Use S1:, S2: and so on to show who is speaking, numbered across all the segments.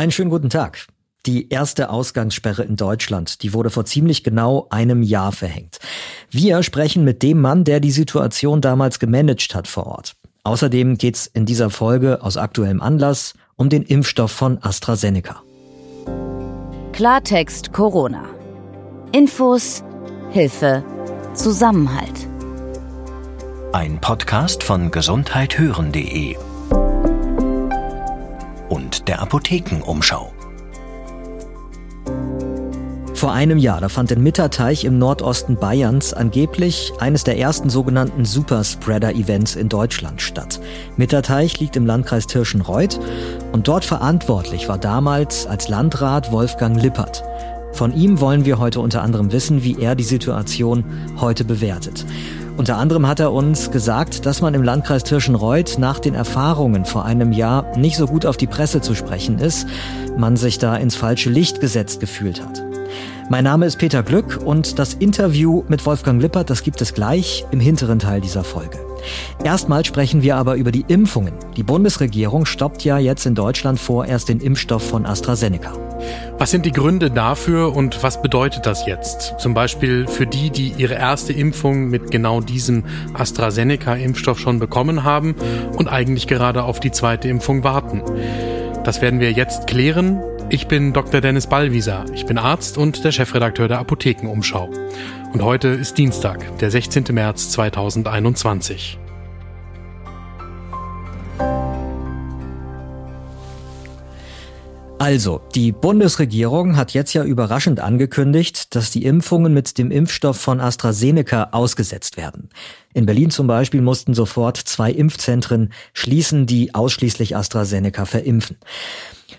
S1: Einen schönen guten Tag. Die erste Ausgangssperre in Deutschland, die wurde vor ziemlich genau einem Jahr verhängt. Wir sprechen mit dem Mann, der die Situation damals gemanagt hat vor Ort. Außerdem geht's in dieser Folge aus aktuellem Anlass um den Impfstoff von AstraZeneca.
S2: Klartext Corona. Infos, Hilfe, Zusammenhalt.
S3: Ein Podcast von gesundheithören.de und der Apothekenumschau.
S1: Vor einem Jahr, da fand in Mitterteich im Nordosten Bayerns angeblich eines der ersten sogenannten Superspreader-Events in Deutschland statt. Mitterteich liegt im Landkreis Tirschenreuth und dort verantwortlich war damals als Landrat Wolfgang Lippert. Von ihm wollen wir heute unter anderem wissen, wie er die Situation heute bewertet. Unter anderem hat er uns gesagt, dass man im Landkreis Tirschenreuth nach den Erfahrungen vor einem Jahr nicht so gut auf die Presse zu sprechen ist, man sich da ins falsche Licht gesetzt gefühlt hat. Mein Name ist Peter Glück und das Interview mit Wolfgang Lippert, das gibt es gleich im hinteren Teil dieser Folge. Erstmal sprechen wir aber über die Impfungen. Die Bundesregierung stoppt ja jetzt in Deutschland vorerst den Impfstoff von AstraZeneca.
S4: Was sind die Gründe dafür und was bedeutet das jetzt? Zum Beispiel für die, die ihre erste Impfung mit genau diesem AstraZeneca-Impfstoff schon bekommen haben und eigentlich gerade auf die zweite Impfung warten. Das werden wir jetzt klären. Ich bin Dr. Dennis Ballwieser. Ich bin Arzt und der Chefredakteur der Apothekenumschau. Und heute ist Dienstag, der 16. März 2021.
S1: Also, die Bundesregierung hat jetzt ja überraschend angekündigt, dass die Impfungen mit dem Impfstoff von AstraZeneca ausgesetzt werden. In Berlin zum Beispiel mussten sofort zwei Impfzentren schließen, die ausschließlich AstraZeneca verimpfen.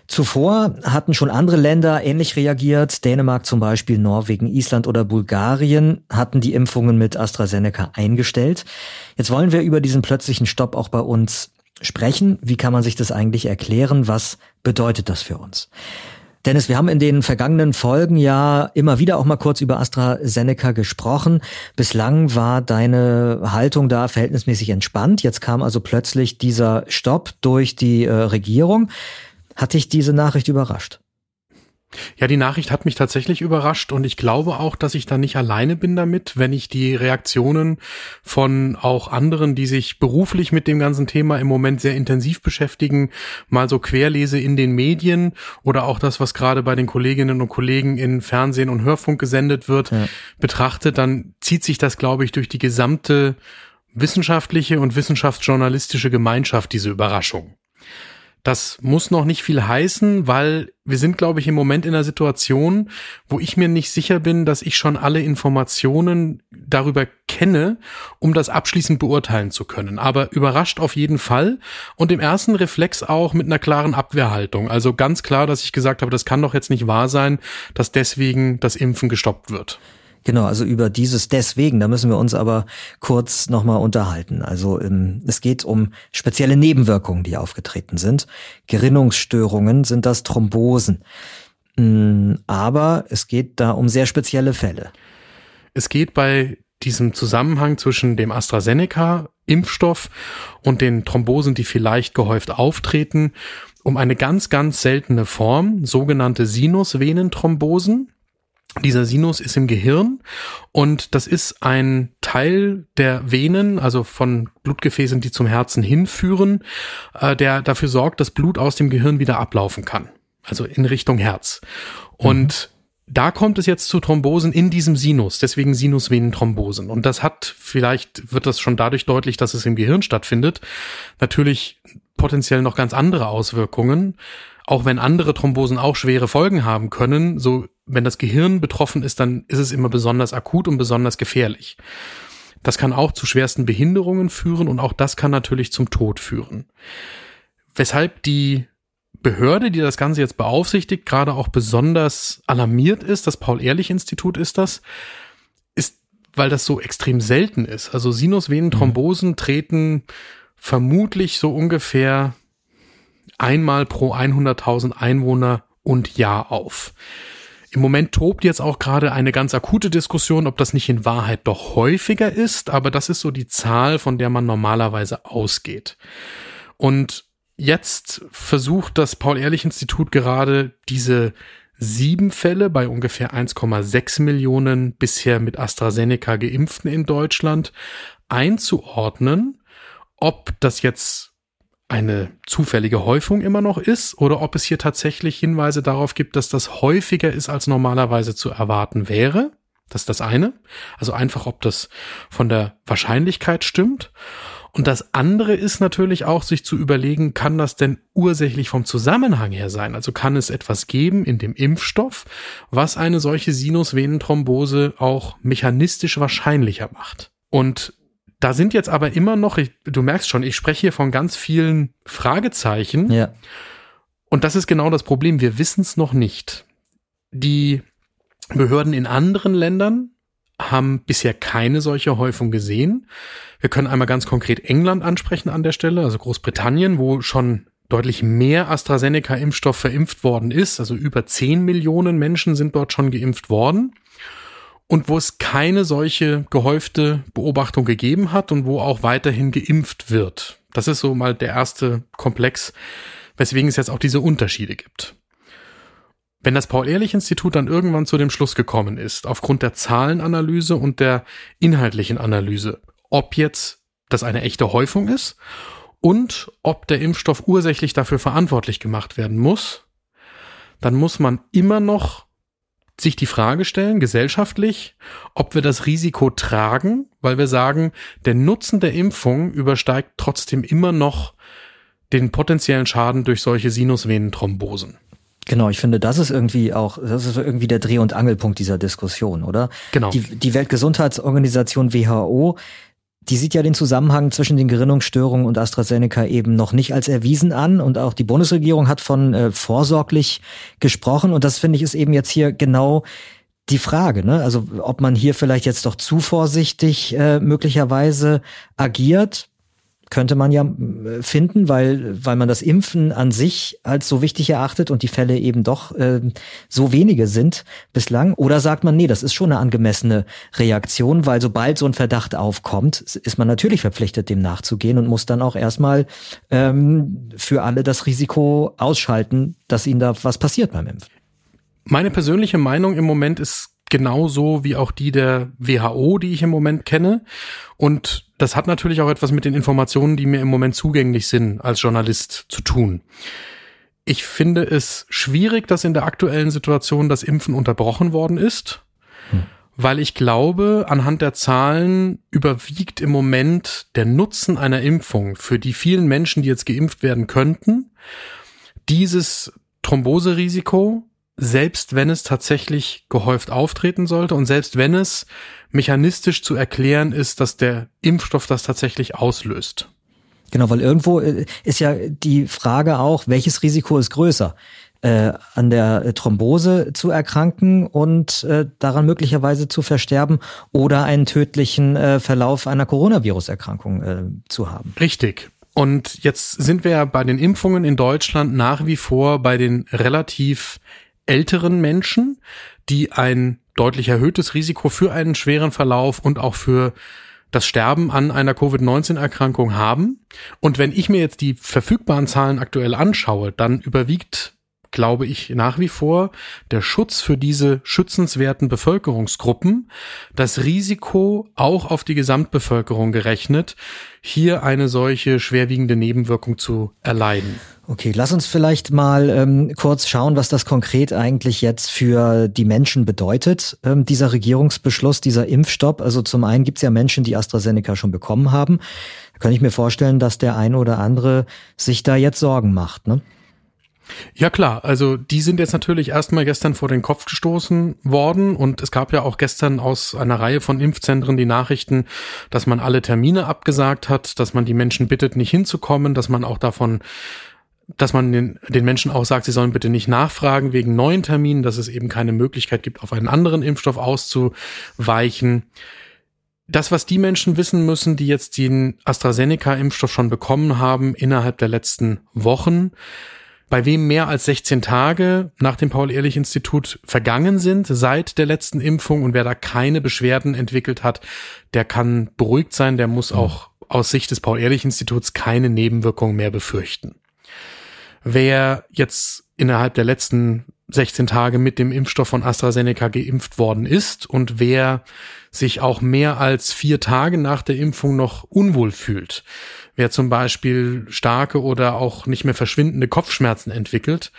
S1: Zuvor hatten schon andere Länder ähnlich reagiert. Dänemark zum Beispiel, Norwegen, Island oder Bulgarien hatten die Impfungen mit AstraZeneca eingestellt. Jetzt wollen wir über diesen plötzlichen Stopp auch bei uns sprechen. Wie kann man sich das eigentlich erklären? Was bedeutet das für uns? Dennis, wir haben in den vergangenen Folgen ja immer wieder auch mal kurz über AstraZeneca gesprochen. Bislang war deine Haltung da verhältnismäßig entspannt. Jetzt kam also plötzlich dieser Stopp durch die äh, Regierung. Hat dich diese Nachricht überrascht?
S4: Ja, die Nachricht hat mich tatsächlich überrascht und ich glaube auch, dass ich da nicht alleine bin damit, wenn ich die Reaktionen von auch anderen, die sich beruflich mit dem ganzen Thema im Moment sehr intensiv beschäftigen, mal so querlese in den Medien oder auch das, was gerade bei den Kolleginnen und Kollegen in Fernsehen und Hörfunk gesendet wird, ja. betrachtet, dann zieht sich das, glaube ich, durch die gesamte wissenschaftliche und wissenschaftsjournalistische Gemeinschaft, diese Überraschung. Das muss noch nicht viel heißen, weil wir sind, glaube ich, im Moment in einer Situation, wo ich mir nicht sicher bin, dass ich schon alle Informationen darüber kenne, um das abschließend beurteilen zu können. Aber überrascht auf jeden Fall und im ersten Reflex auch mit einer klaren Abwehrhaltung. Also ganz klar, dass ich gesagt habe, das kann doch jetzt nicht wahr sein, dass deswegen das Impfen gestoppt wird.
S1: Genau, also über dieses deswegen, da müssen wir uns aber kurz nochmal unterhalten. Also ähm, es geht um spezielle Nebenwirkungen, die aufgetreten sind. Gerinnungsstörungen sind das Thrombosen. Mm, aber es geht da um sehr spezielle Fälle.
S4: Es geht bei diesem Zusammenhang zwischen dem AstraZeneca-Impfstoff und den Thrombosen, die vielleicht gehäuft auftreten, um eine ganz, ganz seltene Form, sogenannte Sinusvenenthrombosen. Dieser Sinus ist im Gehirn und das ist ein Teil der Venen, also von Blutgefäßen, die zum Herzen hinführen, äh, der dafür sorgt, dass Blut aus dem Gehirn wieder ablaufen kann, also in Richtung Herz. Und mhm. da kommt es jetzt zu Thrombosen in diesem Sinus, deswegen Sinusvenenthrombosen. Und das hat, vielleicht wird das schon dadurch deutlich, dass es im Gehirn stattfindet, natürlich potenziell noch ganz andere Auswirkungen auch wenn andere Thrombosen auch schwere Folgen haben können, so wenn das Gehirn betroffen ist, dann ist es immer besonders akut und besonders gefährlich. Das kann auch zu schwersten Behinderungen führen und auch das kann natürlich zum Tod führen. Weshalb die Behörde, die das Ganze jetzt beaufsichtigt, gerade auch besonders alarmiert ist, das Paul-Ehrlich-Institut ist das, ist, weil das so extrem selten ist. Also Sinusvenenthrombosen mhm. treten vermutlich so ungefähr einmal pro 100.000 Einwohner und Jahr auf. Im Moment tobt jetzt auch gerade eine ganz akute Diskussion, ob das nicht in Wahrheit doch häufiger ist, aber das ist so die Zahl, von der man normalerweise ausgeht. Und jetzt versucht das Paul-Ehrlich-Institut gerade diese sieben Fälle bei ungefähr 1,6 Millionen bisher mit AstraZeneca geimpften in Deutschland einzuordnen, ob das jetzt eine zufällige Häufung immer noch ist oder ob es hier tatsächlich Hinweise darauf gibt, dass das häufiger ist, als normalerweise zu erwarten wäre. Das ist das eine. Also einfach, ob das von der Wahrscheinlichkeit stimmt. Und das andere ist natürlich auch, sich zu überlegen, kann das denn ursächlich vom Zusammenhang her sein? Also kann es etwas geben in dem Impfstoff, was eine solche Sinusvenenthrombose auch mechanistisch wahrscheinlicher macht? Und da sind jetzt aber immer noch, ich, du merkst schon, ich spreche hier von ganz vielen Fragezeichen.
S1: Ja.
S4: Und das ist genau das Problem. Wir wissen es noch nicht. Die Behörden in anderen Ländern haben bisher keine solche Häufung gesehen. Wir können einmal ganz konkret England ansprechen an der Stelle, also Großbritannien, wo schon deutlich mehr AstraZeneca-Impfstoff verimpft worden ist. Also über 10 Millionen Menschen sind dort schon geimpft worden. Und wo es keine solche gehäufte Beobachtung gegeben hat und wo auch weiterhin geimpft wird. Das ist so mal der erste Komplex, weswegen es jetzt auch diese Unterschiede gibt. Wenn das Paul-Ehrlich-Institut dann irgendwann zu dem Schluss gekommen ist, aufgrund der Zahlenanalyse und der inhaltlichen Analyse, ob jetzt das eine echte Häufung ist und ob der Impfstoff ursächlich dafür verantwortlich gemacht werden muss, dann muss man immer noch sich die Frage stellen, gesellschaftlich, ob wir das Risiko tragen, weil wir sagen, der Nutzen der Impfung übersteigt trotzdem immer noch den potenziellen Schaden durch solche Sinusvenenthrombosen.
S1: Genau, ich finde, das ist irgendwie auch, das ist irgendwie der Dreh- und Angelpunkt dieser Diskussion, oder?
S4: Genau.
S1: Die, die Weltgesundheitsorganisation WHO, die sieht ja den Zusammenhang zwischen den Gerinnungsstörungen und AstraZeneca eben noch nicht als erwiesen an. Und auch die Bundesregierung hat von äh, vorsorglich gesprochen. Und das finde ich ist eben jetzt hier genau die Frage, ne? Also ob man hier vielleicht jetzt doch zu vorsichtig äh, möglicherweise agiert, könnte man ja äh, finden, weil, weil man das Impfen an sich als so wichtig erachtet und die Fälle eben doch äh, so wenige sind bislang. Oder sagt man, nee, das ist schon eine angemessene Reaktion, weil sobald so ein Verdacht aufkommt, ist man natürlich verpflichtet, dem nachzugehen und muss dann auch erstmal ähm, für alle das Risiko ausschalten, dass ihnen da was passiert beim Impfen.
S4: Meine persönliche Meinung im Moment ist genauso wie auch die der WHO, die ich im Moment kenne. Und das hat natürlich auch etwas mit den Informationen, die mir im Moment zugänglich sind, als Journalist zu tun. Ich finde es schwierig, dass in der aktuellen Situation das Impfen unterbrochen worden ist, hm. weil ich glaube, anhand der Zahlen überwiegt im Moment der Nutzen einer Impfung für die vielen Menschen, die jetzt geimpft werden könnten, dieses Thromboserisiko selbst wenn es tatsächlich gehäuft auftreten sollte und selbst wenn es mechanistisch zu erklären ist, dass der Impfstoff das tatsächlich auslöst.
S1: Genau, weil irgendwo äh, ist ja die Frage auch, welches Risiko ist größer? Äh, an der Thrombose zu erkranken und äh, daran möglicherweise zu versterben oder einen tödlichen äh, Verlauf einer Coronavirus-Erkrankung äh, zu haben.
S4: Richtig. Und jetzt sind wir ja bei den Impfungen in Deutschland nach wie vor bei den relativ älteren Menschen, die ein deutlich erhöhtes Risiko für einen schweren Verlauf und auch für das Sterben an einer Covid-19-Erkrankung haben. Und wenn ich mir jetzt die verfügbaren Zahlen aktuell anschaue, dann überwiegt glaube ich, nach wie vor der Schutz für diese schützenswerten Bevölkerungsgruppen, das Risiko auch auf die Gesamtbevölkerung gerechnet, hier eine solche schwerwiegende Nebenwirkung zu erleiden.
S1: Okay, lass uns vielleicht mal ähm, kurz schauen, was das konkret eigentlich jetzt für die Menschen bedeutet, ähm, dieser Regierungsbeschluss, dieser Impfstopp. Also zum einen gibt es ja Menschen, die AstraZeneca schon bekommen haben. Da kann ich mir vorstellen, dass der ein oder andere sich da jetzt Sorgen macht. Ne?
S4: Ja klar, also die sind jetzt natürlich erstmal gestern vor den Kopf gestoßen worden und es gab ja auch gestern aus einer Reihe von Impfzentren die Nachrichten, dass man alle Termine abgesagt hat, dass man die Menschen bittet, nicht hinzukommen, dass man auch davon dass man den, den Menschen auch sagt, sie sollen bitte nicht nachfragen wegen neuen Terminen, dass es eben keine Möglichkeit gibt, auf einen anderen Impfstoff auszuweichen. Das, was die Menschen wissen müssen, die jetzt den AstraZeneca-Impfstoff schon bekommen haben innerhalb der letzten Wochen, bei wem mehr als 16 Tage nach dem Paul-Ehrlich-Institut vergangen sind seit der letzten Impfung und wer da keine Beschwerden entwickelt hat, der kann beruhigt sein, der muss auch aus Sicht des Paul-Ehrlich-Instituts keine Nebenwirkungen mehr befürchten. wer jetzt innerhalb der letzten 16 Tage mit dem Impfstoff von AstraZeneca geimpft worden ist und wer sich auch mehr als vier Tage nach der Impfung noch unwohl fühlt. Wer zum Beispiel starke oder auch nicht mehr verschwindende Kopfschmerzen entwickelt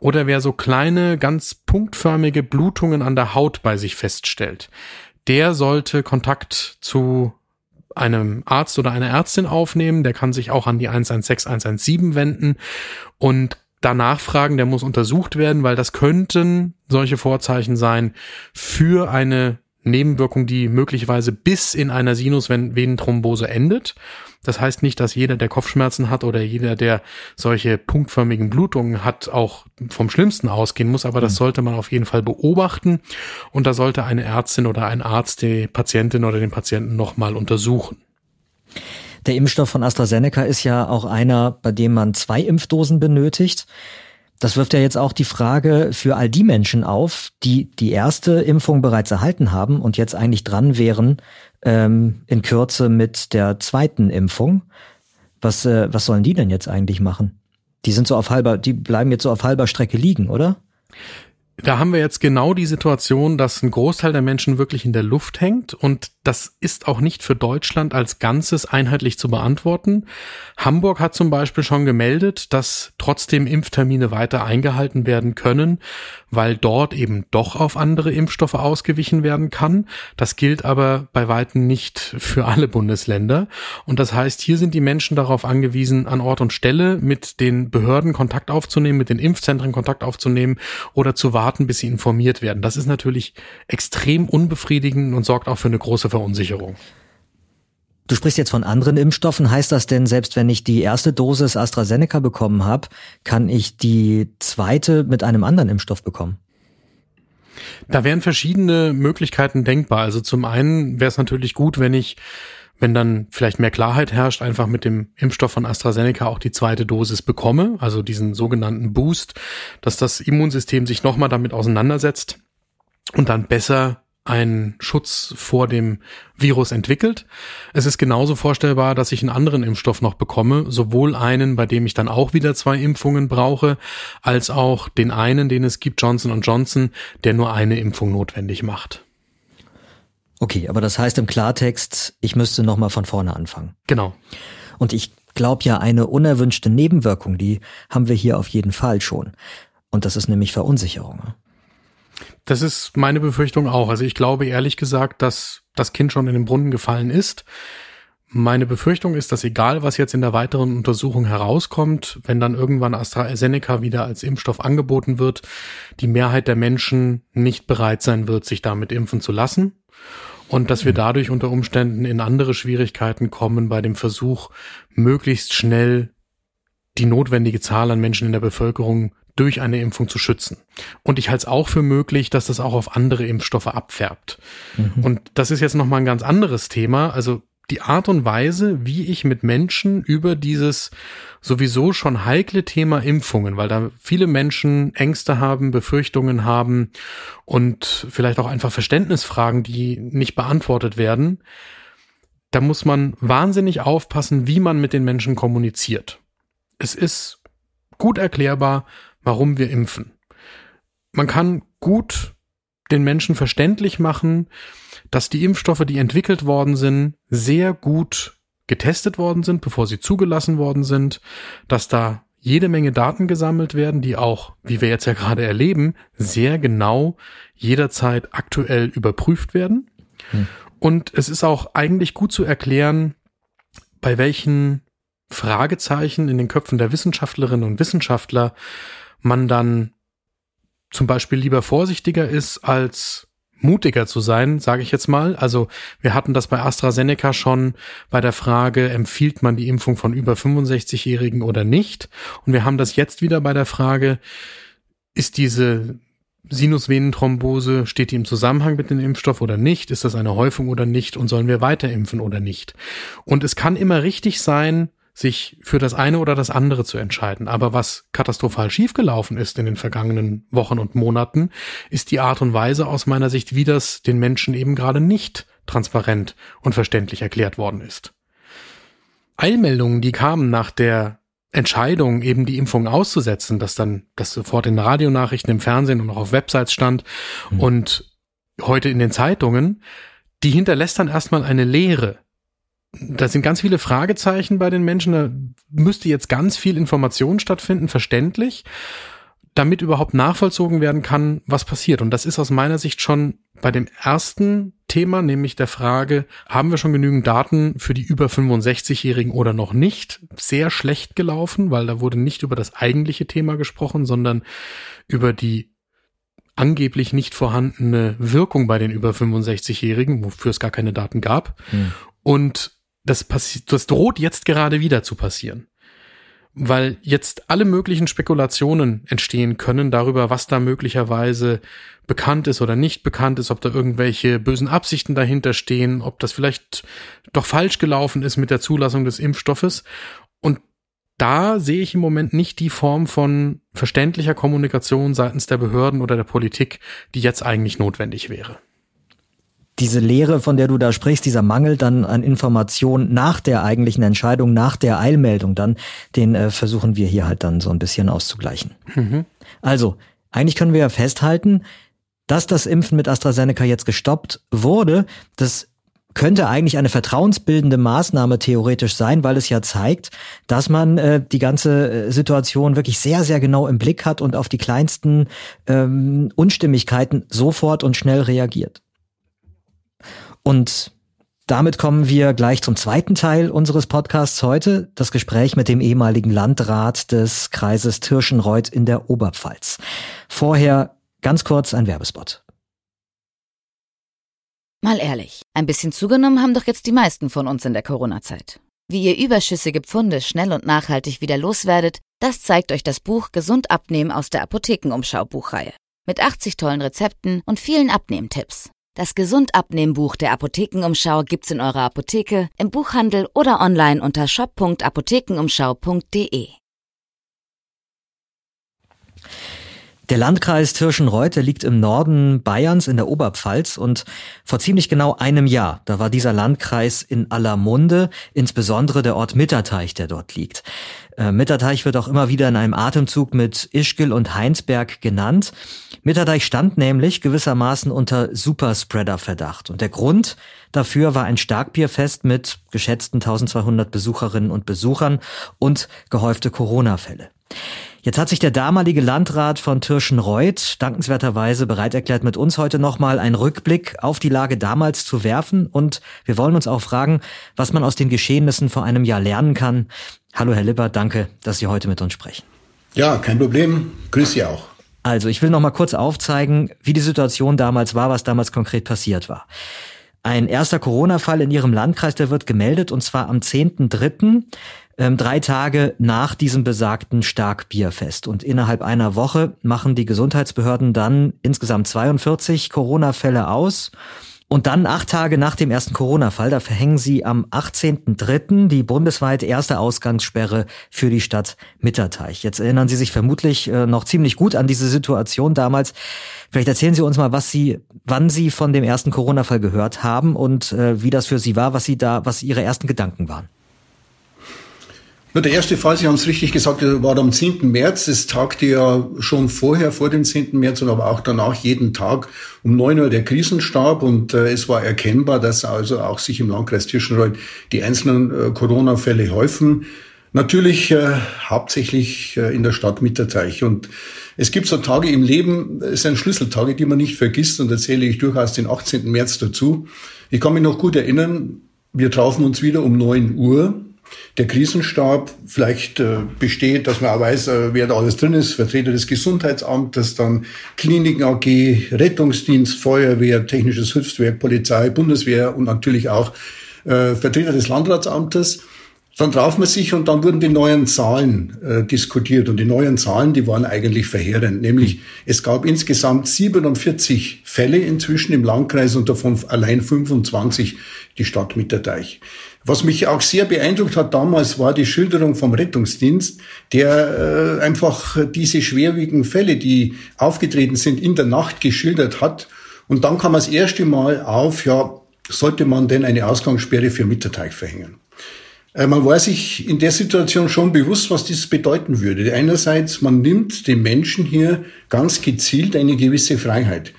S4: oder wer so kleine, ganz punktförmige Blutungen an der Haut bei sich feststellt. Der sollte Kontakt zu einem Arzt oder einer Ärztin aufnehmen. Der kann sich auch an die 116 117 wenden und danach fragen, der muss untersucht werden, weil das könnten solche Vorzeichen sein für eine Nebenwirkung, die möglicherweise bis in einer Sinusvenenthrombose endet. Das heißt nicht, dass jeder, der Kopfschmerzen hat oder jeder, der solche punktförmigen Blutungen hat, auch vom Schlimmsten ausgehen muss, aber das mhm. sollte man auf jeden Fall beobachten und da sollte eine Ärztin oder ein Arzt die Patientin oder den Patienten nochmal untersuchen.
S1: Der Impfstoff von AstraZeneca ist ja auch einer, bei dem man zwei Impfdosen benötigt. Das wirft ja jetzt auch die Frage für all die Menschen auf, die die erste Impfung bereits erhalten haben und jetzt eigentlich dran wären, ähm, in Kürze mit der zweiten Impfung. Was, äh, was sollen die denn jetzt eigentlich machen? Die sind so auf halber, die bleiben jetzt so auf halber Strecke liegen, oder?
S4: Da haben wir jetzt genau die Situation, dass ein Großteil der Menschen wirklich in der Luft hängt und das ist auch nicht für Deutschland als Ganzes einheitlich zu beantworten. Hamburg hat zum Beispiel schon gemeldet, dass trotzdem Impftermine weiter eingehalten werden können, weil dort eben doch auf andere Impfstoffe ausgewichen werden kann. Das gilt aber bei weitem nicht für alle Bundesländer. Und das heißt, hier sind die Menschen darauf angewiesen, an Ort und Stelle mit den Behörden Kontakt aufzunehmen, mit den Impfzentren Kontakt aufzunehmen oder zu warten, bis sie informiert werden. Das ist natürlich extrem unbefriedigend und sorgt auch für eine große Verunsicherung.
S1: Du sprichst jetzt von anderen Impfstoffen. Heißt das denn, selbst wenn ich die erste Dosis AstraZeneca bekommen habe, kann ich die zweite mit einem anderen Impfstoff bekommen?
S4: Da wären verschiedene Möglichkeiten denkbar. Also zum einen wäre es natürlich gut, wenn ich, wenn dann vielleicht mehr Klarheit herrscht, einfach mit dem Impfstoff von AstraZeneca auch die zweite Dosis bekomme, also diesen sogenannten Boost, dass das Immunsystem sich nochmal damit auseinandersetzt und dann besser einen Schutz vor dem Virus entwickelt. Es ist genauso vorstellbar, dass ich einen anderen Impfstoff noch bekomme, sowohl einen, bei dem ich dann auch wieder zwei Impfungen brauche, als auch den einen, den es gibt, Johnson Johnson, der nur eine Impfung notwendig macht.
S1: Okay, aber das heißt im Klartext, ich müsste nochmal von vorne anfangen.
S4: Genau.
S1: Und ich glaube ja, eine unerwünschte Nebenwirkung, die haben wir hier auf jeden Fall schon. Und das ist nämlich Verunsicherung.
S4: Das ist meine Befürchtung auch. Also ich glaube ehrlich gesagt, dass das Kind schon in den Brunnen gefallen ist. Meine Befürchtung ist, dass egal, was jetzt in der weiteren Untersuchung herauskommt, wenn dann irgendwann AstraZeneca wieder als Impfstoff angeboten wird, die Mehrheit der Menschen nicht bereit sein wird, sich damit impfen zu lassen. Und dass wir dadurch unter Umständen in andere Schwierigkeiten kommen bei dem Versuch, möglichst schnell die notwendige Zahl an Menschen in der Bevölkerung durch eine Impfung zu schützen. Und ich halte es auch für möglich, dass das auch auf andere Impfstoffe abfärbt. Mhm. Und das ist jetzt nochmal ein ganz anderes Thema. Also die Art und Weise, wie ich mit Menschen über dieses sowieso schon heikle Thema Impfungen, weil da viele Menschen Ängste haben, Befürchtungen haben und vielleicht auch einfach Verständnisfragen, die nicht beantwortet werden, da muss man wahnsinnig aufpassen, wie man mit den Menschen kommuniziert. Es ist gut erklärbar, warum wir impfen. Man kann gut den Menschen verständlich machen, dass die Impfstoffe, die entwickelt worden sind, sehr gut getestet worden sind, bevor sie zugelassen worden sind, dass da jede Menge Daten gesammelt werden, die auch, wie wir jetzt ja gerade erleben, sehr genau jederzeit aktuell überprüft werden. Hm. Und es ist auch eigentlich gut zu erklären, bei welchen Fragezeichen in den Köpfen der Wissenschaftlerinnen und Wissenschaftler man dann zum Beispiel lieber vorsichtiger ist, als mutiger zu sein, sage ich jetzt mal. Also wir hatten das bei AstraZeneca schon bei der Frage, empfiehlt man die Impfung von über 65-Jährigen oder nicht? Und wir haben das jetzt wieder bei der Frage, ist diese Sinusvenenthrombose, steht die im Zusammenhang mit dem Impfstoff oder nicht? Ist das eine Häufung oder nicht? Und sollen wir weiter impfen oder nicht? Und es kann immer richtig sein, sich für das eine oder das andere zu entscheiden. Aber was katastrophal schiefgelaufen ist in den vergangenen Wochen und Monaten, ist die Art und Weise aus meiner Sicht, wie das den Menschen eben gerade nicht transparent und verständlich erklärt worden ist. Eilmeldungen, die kamen nach der Entscheidung, eben die Impfung auszusetzen, dass dann das sofort in Radionachrichten, im Fernsehen und auch auf Websites stand mhm. und heute in den Zeitungen, die hinterlässt dann erstmal eine Lehre. Da sind ganz viele Fragezeichen bei den Menschen, da müsste jetzt ganz viel Information stattfinden, verständlich damit überhaupt nachvollzogen werden kann, was passiert. Und das ist aus meiner Sicht schon bei dem ersten Thema, nämlich der Frage, haben wir schon genügend Daten für die über 65-Jährigen oder noch nicht, sehr schlecht gelaufen, weil da wurde nicht über das eigentliche Thema gesprochen, sondern über die angeblich nicht vorhandene Wirkung bei den über 65-Jährigen, wofür es gar keine Daten gab. Hm. Und das, passiert, das droht jetzt gerade wieder zu passieren weil jetzt alle möglichen Spekulationen entstehen können darüber, was da möglicherweise bekannt ist oder nicht bekannt ist, ob da irgendwelche bösen Absichten dahinter stehen, ob das vielleicht doch falsch gelaufen ist mit der Zulassung des Impfstoffes. Und da sehe ich im Moment nicht die Form von verständlicher Kommunikation seitens der Behörden oder der Politik, die jetzt eigentlich notwendig wäre
S1: diese Lehre, von der du da sprichst, dieser Mangel dann an Informationen nach der eigentlichen Entscheidung, nach der Eilmeldung dann, den äh, versuchen wir hier halt dann so ein bisschen auszugleichen. Mhm. Also, eigentlich können wir ja festhalten, dass das Impfen mit AstraZeneca jetzt gestoppt wurde, das könnte eigentlich eine vertrauensbildende Maßnahme theoretisch sein, weil es ja zeigt, dass man äh, die ganze äh, Situation wirklich sehr, sehr genau im Blick hat und auf die kleinsten ähm, Unstimmigkeiten sofort und schnell reagiert. Und damit kommen wir gleich zum zweiten Teil unseres Podcasts heute, das Gespräch mit dem ehemaligen Landrat des Kreises Tirschenreuth in der Oberpfalz. Vorher ganz kurz ein Werbespot.
S2: Mal ehrlich, ein bisschen zugenommen haben doch jetzt die meisten von uns in der Corona-Zeit. Wie ihr überschüssige Pfunde schnell und nachhaltig wieder loswerdet, das zeigt euch das Buch Gesund abnehmen aus der Apothekenumschau Buchreihe. Mit 80 tollen Rezepten und vielen Abnehmtipps. Das Gesundabnehmbuch der Apothekenumschau gibt's in eurer Apotheke, im Buchhandel oder online unter shop.apothekenumschau.de.
S1: Der Landkreis Tirschenreuth, liegt im Norden Bayerns in der Oberpfalz und vor ziemlich genau einem Jahr, da war dieser Landkreis in aller Munde, insbesondere der Ort Mitterteich, der dort liegt. Äh, Mitterteich wird auch immer wieder in einem Atemzug mit Ischgl und Heinsberg genannt. Mitterteich stand nämlich gewissermaßen unter Superspreader-Verdacht und der Grund dafür war ein Starkbierfest mit geschätzten 1200 Besucherinnen und Besuchern und gehäufte Corona-Fälle. Jetzt hat sich der damalige Landrat von Tirschenreuth dankenswerterweise bereit erklärt, mit uns heute nochmal einen Rückblick auf die Lage damals zu werfen. Und wir wollen uns auch fragen, was man aus den Geschehnissen vor einem Jahr lernen kann. Hallo, Herr Lipper, danke, dass Sie heute mit uns sprechen.
S5: Ja, kein Problem. Grüß Sie auch.
S1: Also, ich will noch mal kurz aufzeigen, wie die Situation damals war, was damals konkret passiert war. Ein erster Corona-Fall in Ihrem Landkreis, der wird gemeldet, und zwar am 10.3 ähm, drei Tage nach diesem besagten Starkbierfest. Und innerhalb einer Woche machen die Gesundheitsbehörden dann insgesamt 42 Corona-Fälle aus. Und dann acht Tage nach dem ersten Corona-Fall, da verhängen sie am 18.03. die bundesweit erste Ausgangssperre für die Stadt Mitterteich. Jetzt erinnern Sie sich vermutlich äh, noch ziemlich gut an diese Situation damals. Vielleicht erzählen Sie uns mal, was Sie, wann Sie von dem ersten Corona-Fall gehört haben und äh, wie das für Sie war, was Sie da, was Ihre ersten Gedanken waren.
S5: Der erste Fall, Sie haben es richtig gesagt, war am 10. März. Es tagte ja schon vorher, vor dem 10. März und aber auch danach jeden Tag um 9 Uhr der Krisenstab und äh, es war erkennbar, dass also auch sich im Landkreis Tirschenreuth die einzelnen äh, Corona-Fälle häufen. Natürlich äh, hauptsächlich äh, in der Stadt Mitterteich. Und es gibt so Tage im Leben, es sind Schlüsseltage, die man nicht vergisst und da zähle ich durchaus den 18. März dazu. Ich kann mich noch gut erinnern, wir trafen uns wieder um 9 Uhr der Krisenstab vielleicht äh, besteht, dass man auch weiß, äh, wer da alles drin ist, Vertreter des Gesundheitsamtes, dann Kliniken AG, Rettungsdienst, Feuerwehr, Technisches Hilfswerk, Polizei, Bundeswehr und natürlich auch äh, Vertreter des Landratsamtes. Dann traf man sich und dann wurden die neuen Zahlen äh, diskutiert. Und die neuen Zahlen, die waren eigentlich verheerend. Nämlich es gab insgesamt 47 Fälle inzwischen im Landkreis und davon allein 25 die Stadt Mitterdeich. Was mich auch sehr beeindruckt hat damals war die Schilderung vom Rettungsdienst, der äh, einfach diese schwerwiegenden Fälle, die aufgetreten sind, in der Nacht geschildert hat. Und dann kam das erste Mal auf, ja, sollte man denn eine Ausgangssperre für Mitterteich verhängen? Äh, man war sich in der Situation schon bewusst, was das bedeuten würde. Einerseits, man nimmt den Menschen hier ganz gezielt eine gewisse Freiheit.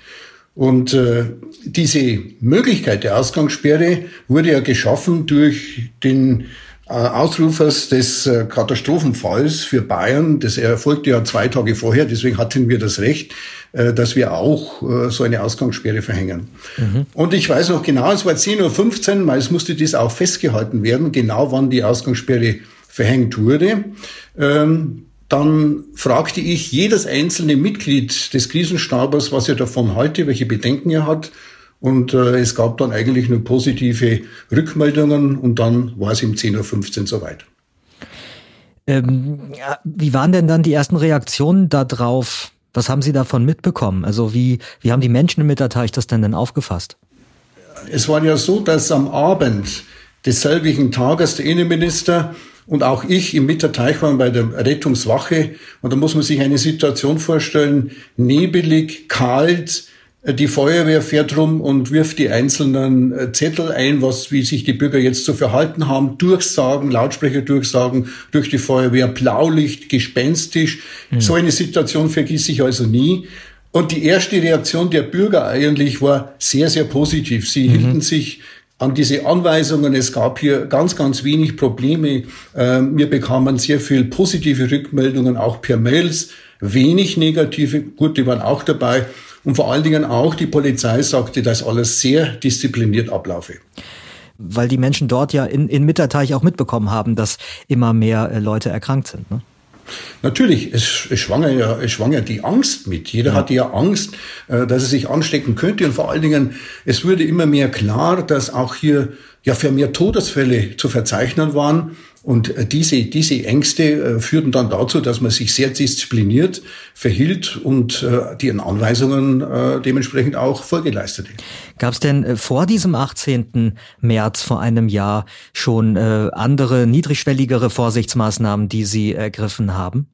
S5: Und äh, diese Möglichkeit der Ausgangssperre wurde ja geschaffen durch den Ausrufers des äh, Katastrophenfalls für Bayern. Das erfolgte ja zwei Tage vorher, deswegen hatten wir das Recht, äh, dass wir auch so eine Ausgangssperre verhängen. Mhm. Und ich weiß noch genau, es war 10.15 Uhr, weil es musste das auch festgehalten werden, genau wann die Ausgangssperre verhängt wurde. Ähm, dann fragte ich jedes einzelne Mitglied des Krisenstabers, was er davon halte, welche Bedenken er hat. Und äh, es gab dann eigentlich nur positive Rückmeldungen und dann war es um 10.15 Uhr soweit.
S1: Ähm, ja, wie waren denn dann die ersten Reaktionen darauf? Was haben Sie davon mitbekommen? Also wie, wie haben die Menschen im Mitterteich das denn denn aufgefasst?
S5: Es war ja so, dass am Abend desselbigen Tages der Innenminister und auch ich im Mitterteich waren bei der Rettungswache. Und da muss man sich eine Situation vorstellen, nebelig, kalt, die Feuerwehr fährt rum und wirft die einzelnen äh, Zettel ein, was, wie sich die Bürger jetzt zu verhalten haben, Durchsagen, Lautsprecher durchsagen durch die Feuerwehr, Blaulicht, gespenstisch. Mhm. So eine Situation vergieße ich also nie. Und die erste Reaktion der Bürger eigentlich war sehr, sehr positiv. Sie mhm. hielten sich an diese Anweisungen. Es gab hier ganz, ganz wenig Probleme. Ähm, wir bekamen sehr viel positive Rückmeldungen, auch per Mails, wenig negative. Gut, die waren auch dabei. Und vor allen Dingen auch die Polizei sagte, dass alles sehr diszipliniert ablaufe.
S1: Weil die Menschen dort ja in, in Mitterteich auch mitbekommen haben, dass immer mehr äh, Leute erkrankt sind. Ne?
S5: Natürlich, es, es, schwang ja, es schwang ja die Angst mit. Jeder ja. hatte ja Angst, äh, dass er sich anstecken könnte. Und vor allen Dingen, es wurde immer mehr klar, dass auch hier ja vermehrt Todesfälle zu verzeichnen waren. Und äh, diese, diese Ängste äh, führten dann dazu, dass man sich sehr diszipliniert verhielt und äh, die Anweisungen dementsprechend auch vorgeleistete.
S1: Gab es denn vor diesem 18. März vor einem Jahr schon andere, niedrigschwelligere Vorsichtsmaßnahmen, die Sie ergriffen haben?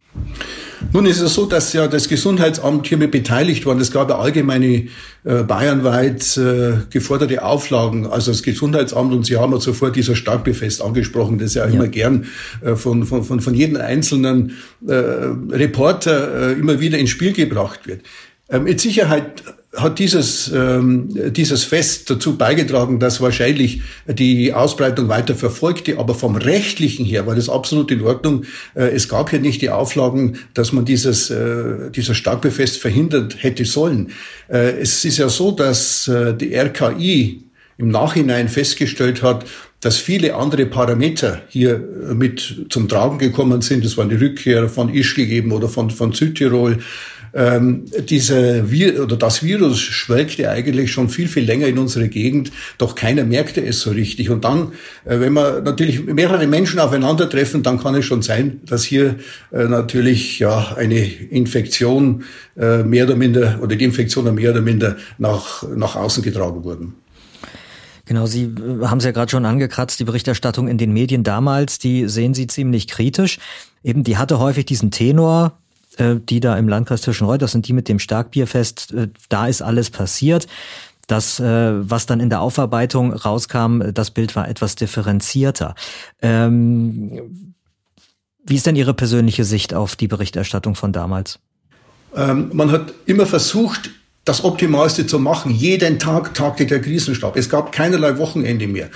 S5: Nun ist es so, dass ja das Gesundheitsamt hiermit beteiligt war. Es gab ja allgemeine äh, bayernweit äh, geforderte Auflagen. Also das Gesundheitsamt, und Sie haben ja zuvor dieser Starkbefest angesprochen, das ja, ja. immer gern äh, von, von, von, von jedem einzelnen äh, Reporter äh, immer wieder ins Spiel gebracht wird. Ähm, mit Sicherheit hat dieses, ähm, dieses Fest dazu beigetragen, dass wahrscheinlich die Ausbreitung weiter verfolgte. Aber vom rechtlichen her war das absolut in Ordnung. Äh, es gab ja nicht die Auflagen, dass man dieses, äh, dieses Starkbefest verhindert hätte sollen. Äh, es ist ja so, dass äh, die RKI im Nachhinein festgestellt hat, dass viele andere Parameter hier mit zum Tragen gekommen sind. Das war die Rückkehr von Ischgl gegeben oder von, von Südtirol ähm, diese Vir oder das Virus schwelgte eigentlich schon viel, viel länger in unsere Gegend, doch keiner merkte es so richtig. Und dann, äh, wenn man natürlich mehrere Menschen aufeinandertreffen, dann kann es schon sein, dass hier äh, natürlich ja eine Infektion äh, mehr oder minder oder die Infektion mehr oder minder nach, nach außen getragen wurden.
S1: Genau, Sie äh, haben es ja gerade schon angekratzt, die Berichterstattung in den Medien damals, die sehen Sie ziemlich kritisch. Eben, die hatte häufig diesen Tenor, äh, die da im Landkreis Tischenreuth, das sind die mit dem Starkbierfest, äh, da ist alles passiert. Das, äh, was dann in der Aufarbeitung rauskam, das Bild war etwas differenzierter. Ähm, wie ist denn Ihre persönliche Sicht auf die Berichterstattung von damals?
S5: Ähm, man hat immer versucht, das Optimalste zu machen. Jeden Tag tagte der Krisenstab. Es gab keinerlei Wochenende mehr.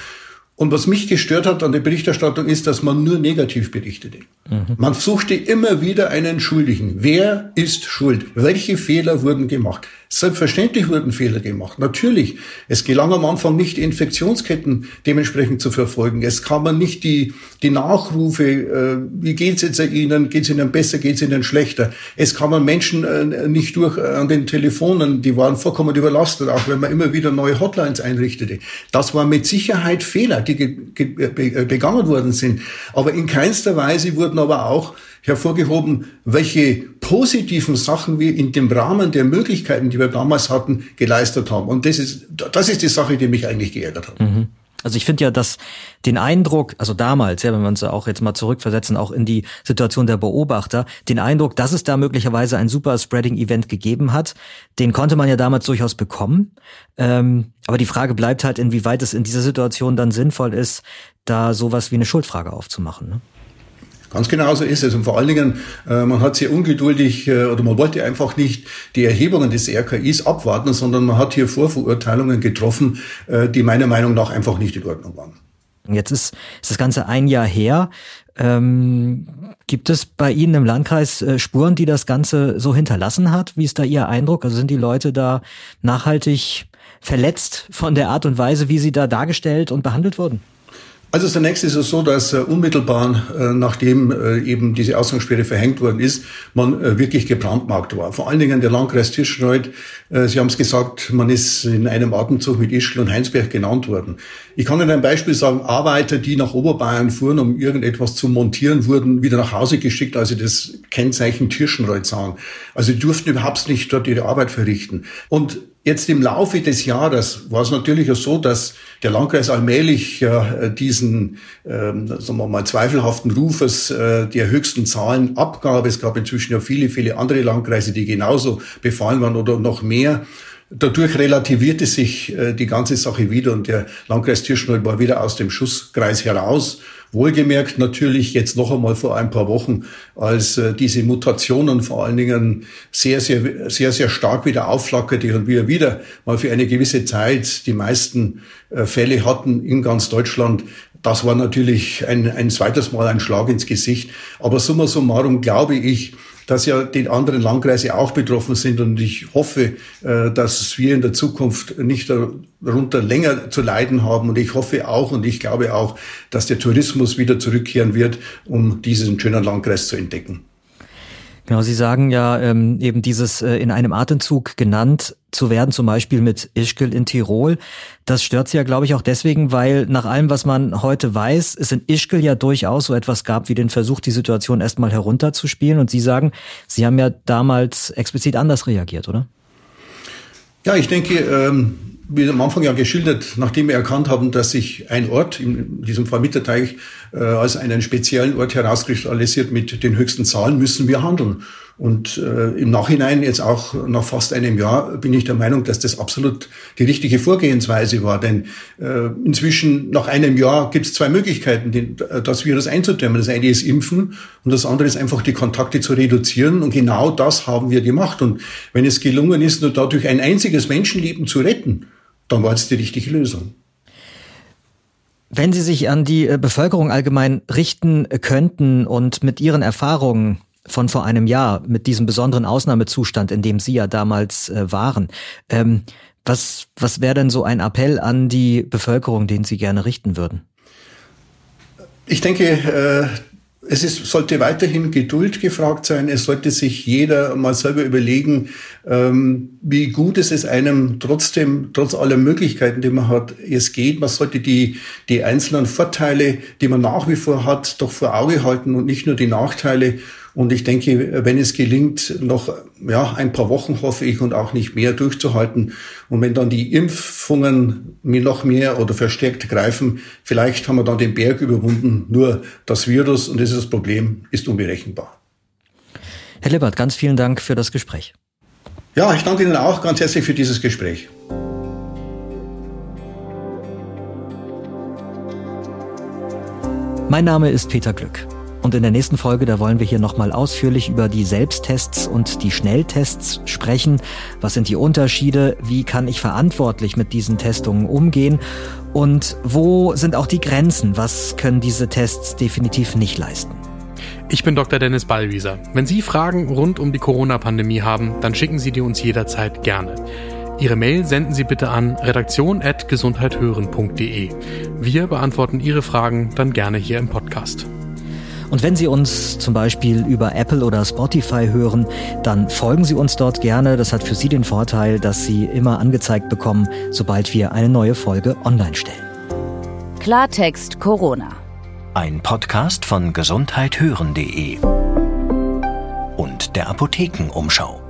S5: Und was mich gestört hat an der Berichterstattung ist, dass man nur negativ berichtete. Mhm. Man suchte immer wieder einen Schuldigen. Wer ist schuld? Welche Fehler wurden gemacht? Selbstverständlich wurden Fehler gemacht. Natürlich. Es gelang am Anfang nicht, Infektionsketten dementsprechend zu verfolgen. Es kamen nicht die, die Nachrufe, äh, wie geht's jetzt Ihnen? Geht's Ihnen besser? Geht's Ihnen schlechter? Es kamen Menschen äh, nicht durch äh, an den Telefonen. Die waren vollkommen überlastet, auch wenn man immer wieder neue Hotlines einrichtete. Das war mit Sicherheit Fehler, die begangen worden sind. Aber in keinster Weise wurden aber auch hervorgehoben, welche positiven Sachen wir in dem Rahmen der Möglichkeiten, die wir damals hatten, geleistet haben. Und das ist, das ist die Sache, die mich eigentlich geärgert hat. Mhm.
S1: Also ich finde ja, dass den Eindruck, also damals, ja, wenn wir uns auch jetzt mal zurückversetzen, auch in die Situation der Beobachter, den Eindruck, dass es da möglicherweise ein super Spreading-Event gegeben hat, den konnte man ja damals durchaus bekommen. Ähm, aber die Frage bleibt halt, inwieweit es in dieser Situation dann sinnvoll ist, da sowas wie eine Schuldfrage aufzumachen. Ne?
S5: Ganz genau so ist es. Und vor allen Dingen, äh, man hat sehr ungeduldig äh, oder man wollte einfach nicht die Erhebungen des RKIs abwarten, sondern man hat hier Vorverurteilungen getroffen, äh, die meiner Meinung nach einfach nicht in Ordnung waren.
S1: Jetzt ist, ist das Ganze ein Jahr her. Ähm, gibt es bei Ihnen im Landkreis Spuren, die das Ganze so hinterlassen hat? Wie ist da Ihr Eindruck? Also sind die Leute da nachhaltig verletzt von der Art und Weise, wie sie da dargestellt und behandelt wurden?
S5: Also zunächst ist es so, dass äh, unmittelbar äh, nachdem äh, eben diese Ausgangssperre verhängt worden ist, man wirklich gebrandmarkt war. Vor allen Dingen der Landkreis Tirschenreuth, Sie haben es gesagt, man ist in einem Atemzug mit Ischgl und Heinsberg genannt worden. Ich kann Ihnen ein Beispiel sagen, Arbeiter, die nach Oberbayern fuhren, um irgendetwas zu montieren, wurden wieder nach Hause geschickt, als sie das Kennzeichen Tirschenreuth sahen. Also die durften überhaupt nicht dort ihre Arbeit verrichten. Und Jetzt im Laufe des Jahres war es natürlich auch so, dass der Landkreis allmählich äh, diesen, ähm, sagen wir mal, zweifelhaften Rufes äh, der höchsten Zahlen abgab. Es gab inzwischen ja viele, viele andere Landkreise, die genauso befallen waren oder noch mehr. Dadurch relativierte sich äh, die ganze Sache wieder und der Landkreis Tirschenreuth war wieder aus dem Schusskreis heraus. Wohlgemerkt natürlich jetzt noch einmal vor ein paar Wochen, als äh, diese Mutationen vor allen Dingen sehr, sehr, sehr, sehr stark wieder aufflackerte und wir wieder mal für eine gewisse Zeit die meisten äh, Fälle hatten in ganz Deutschland. Das war natürlich ein, ein zweites Mal ein Schlag ins Gesicht. Aber summa summarum glaube ich, dass ja die anderen Landkreise auch betroffen sind. Und ich hoffe, äh, dass wir in der Zukunft nicht darunter länger zu leiden haben. Und ich hoffe auch und ich glaube auch, dass der Tourismus wieder zurückkehren wird, um diesen schönen Landkreis zu entdecken.
S1: Genau, Sie sagen ja ähm, eben dieses äh, in einem Atemzug genannt zu werden, zum Beispiel mit Ischgl in Tirol. Das stört Sie ja, glaube ich, auch deswegen, weil nach allem, was man heute weiß, es in Ischgl ja durchaus so etwas gab wie den Versuch, die Situation erstmal herunterzuspielen. Und Sie sagen, Sie haben ja damals explizit anders reagiert, oder?
S5: Ja, ich denke, ähm, wie am Anfang ja geschildert, nachdem wir erkannt haben, dass sich ein Ort, in diesem Fall Mitterteich, äh, als einen speziellen Ort herauskristallisiert mit den höchsten Zahlen, müssen wir handeln. Und äh, im Nachhinein, jetzt auch nach fast einem Jahr, bin ich der Meinung, dass das absolut die richtige Vorgehensweise war. Denn äh, inzwischen, nach einem Jahr, gibt es zwei Möglichkeiten, den, das Virus einzudämmen. Das eine ist Impfen und das andere ist einfach, die Kontakte zu reduzieren. Und genau das haben wir gemacht. Und wenn es gelungen ist, nur dadurch ein einziges Menschenleben zu retten, dann war es die richtige Lösung.
S1: Wenn Sie sich an die äh, Bevölkerung allgemein richten könnten und mit Ihren Erfahrungen von vor einem Jahr, mit diesem besonderen Ausnahmezustand, in dem Sie ja damals äh, waren, ähm, was, was wäre denn so ein Appell an die Bevölkerung, den Sie gerne richten würden?
S5: Ich denke, äh, es ist, sollte weiterhin Geduld gefragt sein. Es sollte sich jeder mal selber überlegen, ähm, wie gut es ist einem trotzdem, trotz aller Möglichkeiten, die man hat, es geht. Man sollte die, die einzelnen Vorteile, die man nach wie vor hat, doch vor Auge halten und nicht nur die Nachteile. Und ich denke, wenn es gelingt, noch ja, ein paar Wochen hoffe ich und auch nicht mehr durchzuhalten. Und wenn dann die Impfungen mir noch mehr oder verstärkt greifen, vielleicht haben wir dann den Berg überwunden. Nur das Virus, und das ist das Problem, ist unberechenbar.
S1: Herr Lippert, ganz vielen Dank für das Gespräch.
S5: Ja, ich danke Ihnen auch ganz herzlich für dieses Gespräch.
S1: Mein Name ist Peter Glück. Und in der nächsten Folge, da wollen wir hier nochmal ausführlich über die Selbsttests und die Schnelltests sprechen. Was sind die Unterschiede? Wie kann ich verantwortlich mit diesen Testungen umgehen? Und wo sind auch die Grenzen? Was können diese Tests definitiv nicht leisten?
S4: Ich bin Dr. Dennis Ballwieser. Wenn Sie Fragen rund um die Corona-Pandemie haben, dann schicken Sie die uns jederzeit gerne. Ihre Mail senden Sie bitte an redaktion.gesundheithören.de. Wir beantworten Ihre Fragen dann gerne hier im Podcast.
S1: Und wenn Sie uns zum Beispiel über Apple oder Spotify hören, dann folgen Sie uns dort gerne. Das hat für Sie den Vorteil, dass Sie immer angezeigt bekommen, sobald wir eine neue Folge online stellen.
S2: Klartext Corona.
S3: Ein Podcast von gesundheithören.de und der Apothekenumschau.